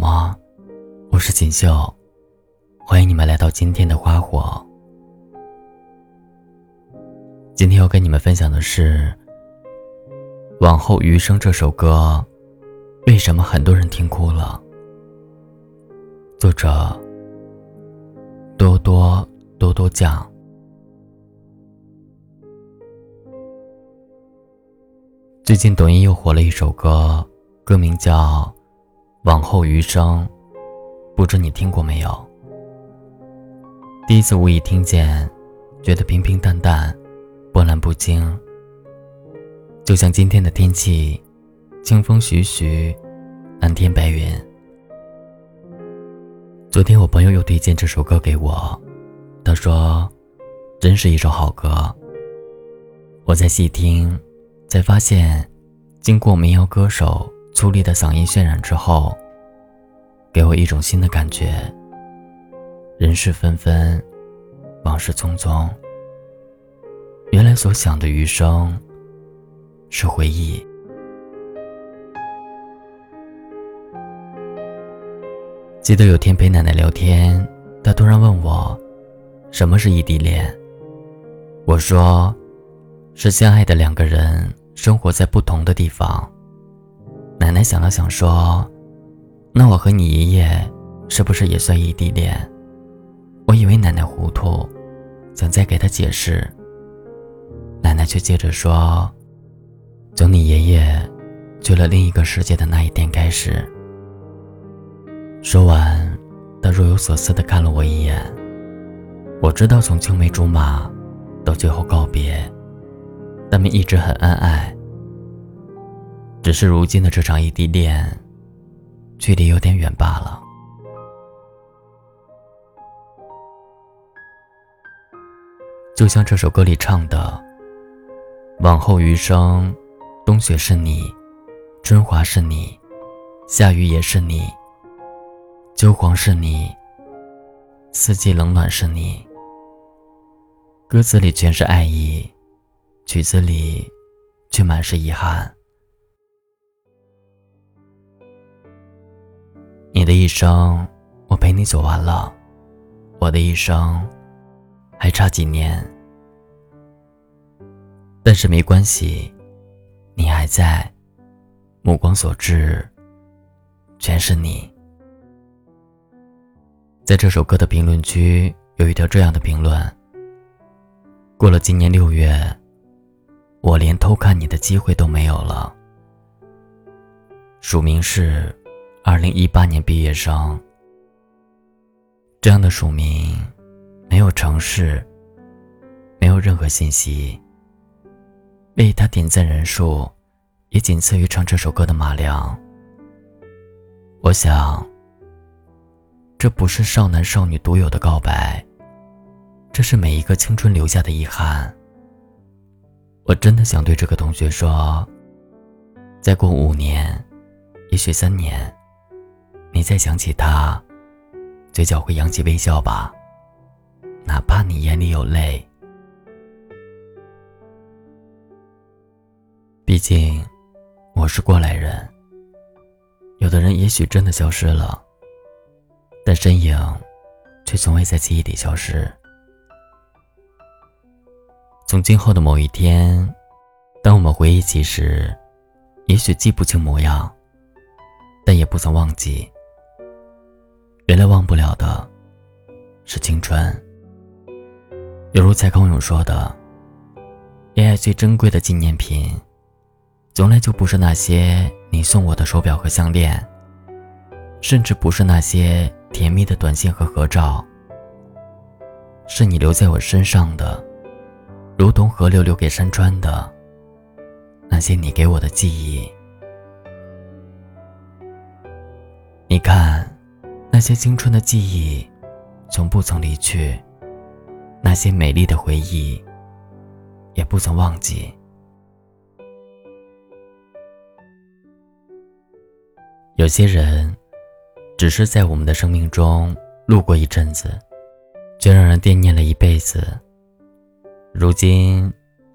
吗？我是锦绣，欢迎你们来到今天的花火。今天要跟你们分享的是《往后余生》这首歌，为什么很多人听哭了？作者多多多多酱。最近抖音又火了一首歌，歌名叫。往后余生，不知你听过没有？第一次无意听见，觉得平平淡淡，波澜不惊。就像今天的天气，清风徐徐，蓝天白云。昨天我朋友又推荐这首歌给我，他说：“真是一首好歌。”我在细听，才发现，经过民谣歌手。粗粝的嗓音渲染之后，给我一种新的感觉。人事纷纷，往事匆匆。原来所想的余生，是回忆。记得有天陪奶奶聊天，她突然问我，什么是异地恋？我说，是相爱的两个人生活在不同的地方。奶奶想了想说：“那我和你爷爷是不是也算异地恋？”我以为奶奶糊涂，想再给她解释。奶奶却接着说：“从你爷爷去了另一个世界的那一天开始。”说完，她若有所思地看了我一眼。我知道，从青梅竹马到最后告别，他们一直很恩爱。只是如今的这场异地恋，距离有点远罢了。就像这首歌里唱的：“往后余生，冬雪是你，春华是你，夏雨也是你，秋黄是你，四季冷暖是你。”歌词里全是爱意，曲子里却满是遗憾。你的一生，我陪你走完了；我的一生，还差几年。但是没关系，你还在，目光所至，全是你。在这首歌的评论区有一条这样的评论：过了今年六月，我连偷看你的机会都没有了。署名是。二零一八年毕业生，这样的署名，没有城市，没有任何信息。为他点赞人数，也仅次于唱这首歌的马良。我想，这不是少男少女独有的告白，这是每一个青春留下的遗憾。我真的想对这个同学说，再过五年，也许三年。你再想起他，嘴角会扬起微笑吧，哪怕你眼里有泪。毕竟，我是过来人。有的人也许真的消失了，但身影，却从未在记忆里消失。从今后的某一天，当我们回忆起时，也许记不清模样，但也不曾忘记。原来忘不了的，是青春。犹如蔡康永说的：“恋爱最珍贵的纪念品，从来就不是那些你送我的手表和项链，甚至不是那些甜蜜的短信和合照，是你留在我身上的，如同河流留给山川的那些你给我的记忆。你看。”那些青春的记忆，从不曾离去；那些美丽的回忆，也不曾忘记。有些人，只是在我们的生命中路过一阵子，却让人惦念了一辈子。如今，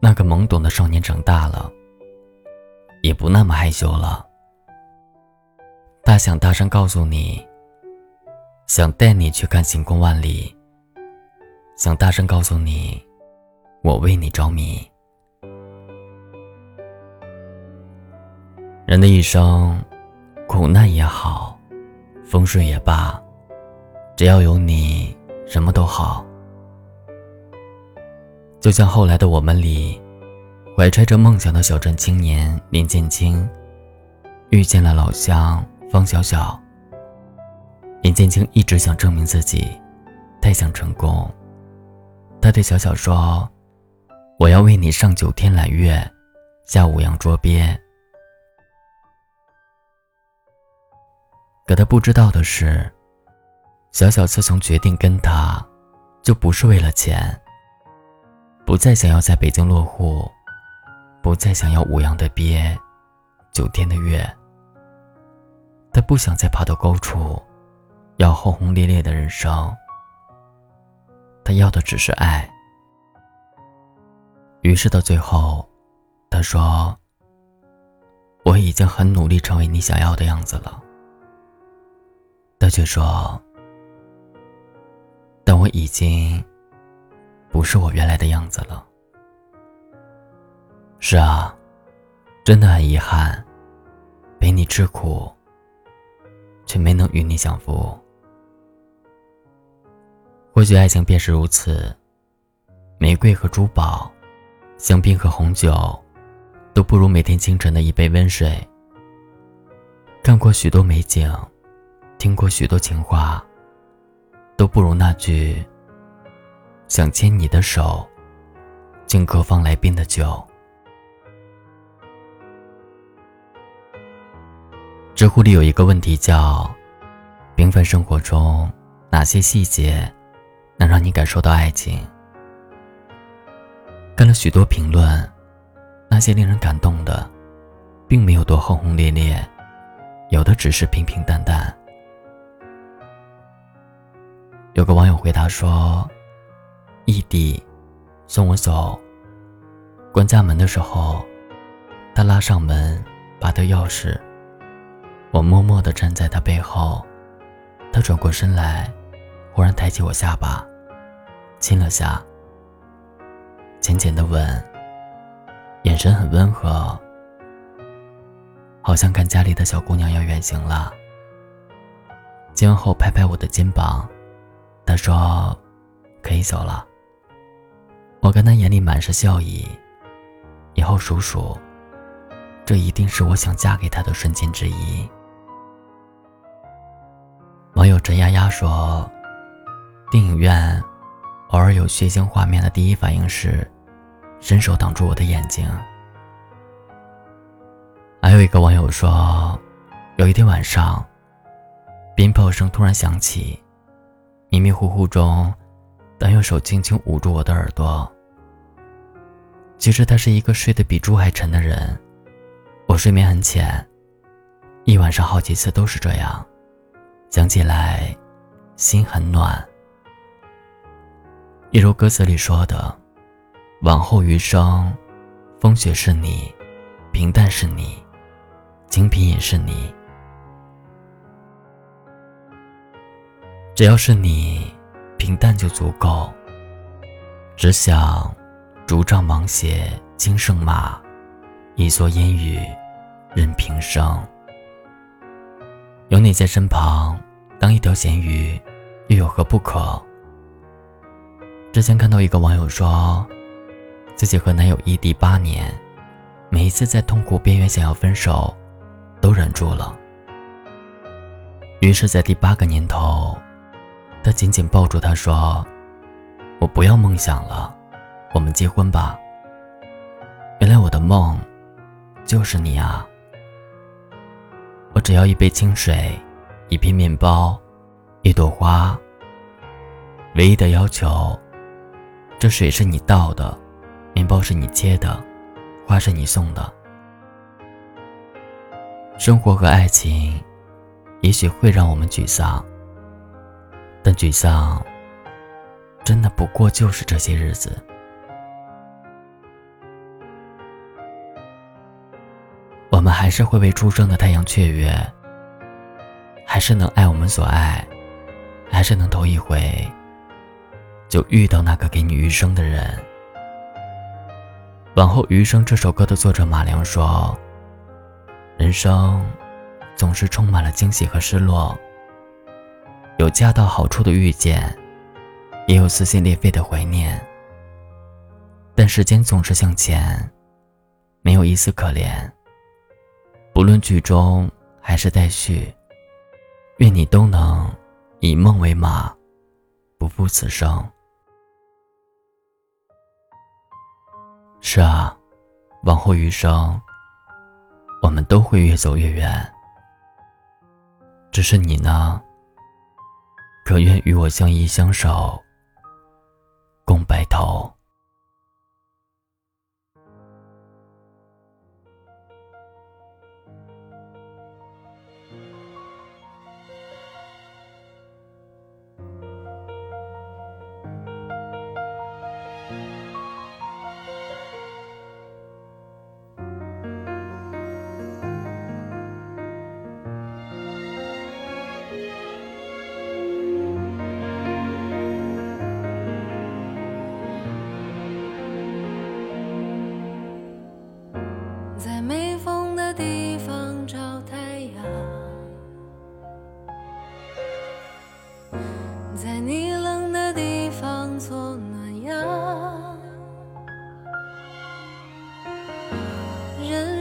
那个懵懂的少年长大了，也不那么害羞了。他想大声告诉你，想带你去看星空万里，想大声告诉你，我为你着迷。人的一生，苦难也好，风顺也罢，只要有你，什么都好。就像后来的我们里，怀揣着梦想的小镇青年林建清，遇见了老乡方小小。林建清一直想证明自己，太想成功。他对小小说：“我要为你上九天揽月，下五洋捉鳖。”可他不知道的是，小小自从决定跟他，就不是为了钱。不再想要在北京落户，不再想要五洋的鳖，九天的月。他不想再爬到高处，要轰轰烈烈的人生。他要的只是爱。于是到最后，他说：“我已经很努力成为你想要的样子了。”他却说：“但我已经不是我原来的样子了。”是啊，真的很遗憾，陪你吃苦，却没能与你享福。或许爱情便是如此，玫瑰和珠宝，香槟和红酒，都不如每天清晨的一杯温水。看过许多美景。听过许多情话，都不如那句“想牵你的手，敬各方来宾的酒”。知乎里有一个问题叫“平凡生活中哪些细节能让你感受到爱情？”看了许多评论，那些令人感动的，并没有多轰轰烈烈，有的只是平平淡淡。有个网友回答说：“异地，送我走。关家门的时候，他拉上门，拔掉钥匙。我默默地站在他背后。他转过身来，忽然抬起我下巴，亲了下，浅浅的吻，眼神很温和，好像看家里的小姑娘要远行了。亲完后，拍拍我的肩膀。”他说：“可以走了。”我看他眼里满是笑意。以后数数，这一定是我想嫁给他的瞬间之一。网友陈丫丫说：“电影院偶尔有血腥画面的第一反应是，伸手挡住我的眼睛。”还有一个网友说：“有一天晚上，鞭炮声突然响起。”迷迷糊糊中，他用手轻轻捂住我的耳朵。其实他是一个睡得比猪还沉的人，我睡眠很浅，一晚上好几次都是这样，想起来心很暖。一如歌词里说的：“往后余生，风雪是你，平淡是你，精品也是你。”只要是你，平淡就足够。只想竹杖芒鞋轻胜马，一蓑烟雨任平生。有你在身旁，当一条咸鱼，又有何不可？之前看到一个网友说，自己和男友异地八年，每一次在痛苦边缘想要分手，都忍住了。于是，在第八个年头。他紧紧抱住他说：“我不要梦想了，我们结婚吧。原来我的梦，就是你啊！我只要一杯清水，一片面包，一朵花。唯一的要求，这水是你倒的，面包是你切的，花是你送的。生活和爱情，也许会让我们沮丧。”但沮丧，真的不过就是这些日子。我们还是会为初升的太阳雀跃，还是能爱我们所爱，还是能头一回就遇到那个给你余生的人。往后余生这首歌的作者马良说：“人生总是充满了惊喜和失落，有恰到好处的遇见，也有撕心裂肺的怀念。但时间总是向前，没有一丝可怜。不论剧终还是待续，愿你都能以梦为马，不负此生。”是啊，往后余生，我们都会越走越远。只是你呢，可愿与我相依相守，共白头？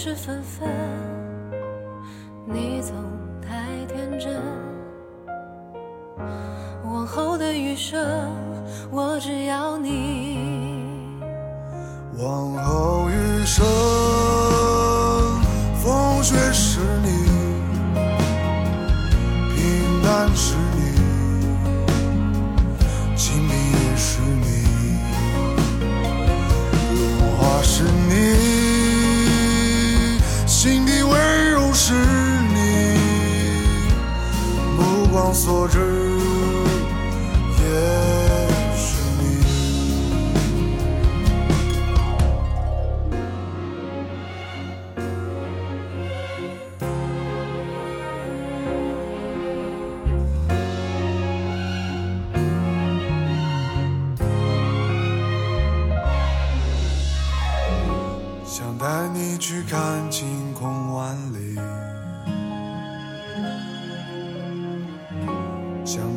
是纷纷，你总太天真。往后的余生，我只要你。往后余生，所知，也是你。想带你去看晴空万里。